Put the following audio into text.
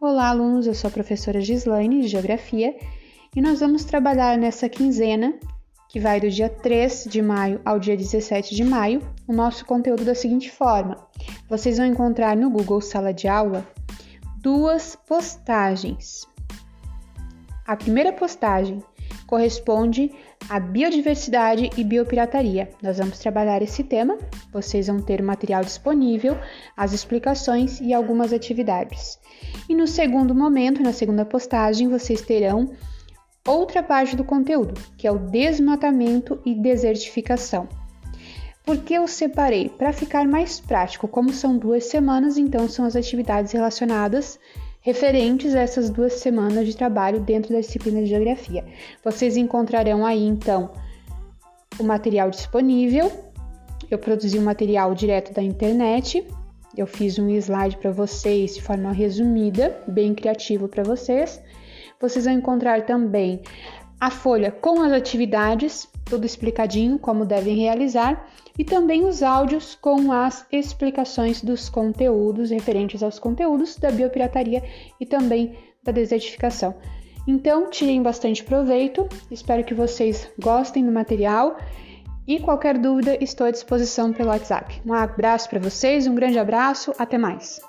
Olá, alunos, eu sou a professora Gislaine de Geografia e nós vamos trabalhar nessa quinzena, que vai do dia 3 de maio ao dia 17 de maio, o nosso conteúdo da seguinte forma: vocês vão encontrar no Google Sala de Aula duas postagens. A primeira postagem corresponde à biodiversidade e biopirataria. Nós vamos trabalhar esse tema, vocês vão ter o material disponível, as explicações e algumas atividades. E no segundo momento, na segunda postagem, vocês terão outra parte do conteúdo, que é o desmatamento e desertificação. Por que eu separei? Para ficar mais prático, como são duas semanas, então são as atividades relacionadas referentes a essas duas semanas de trabalho dentro da disciplina de Geografia. Vocês encontrarão aí, então, o material disponível. Eu produzi um material direto da internet. Eu fiz um slide para vocês de forma resumida, bem criativo para vocês. Vocês vão encontrar também a folha com as atividades, tudo explicadinho como devem realizar, e também os áudios com as explicações dos conteúdos referentes aos conteúdos da biopirataria e também da desertificação. Então, tirem bastante proveito, espero que vocês gostem do material e qualquer dúvida estou à disposição pelo WhatsApp. Um abraço para vocês, um grande abraço, até mais!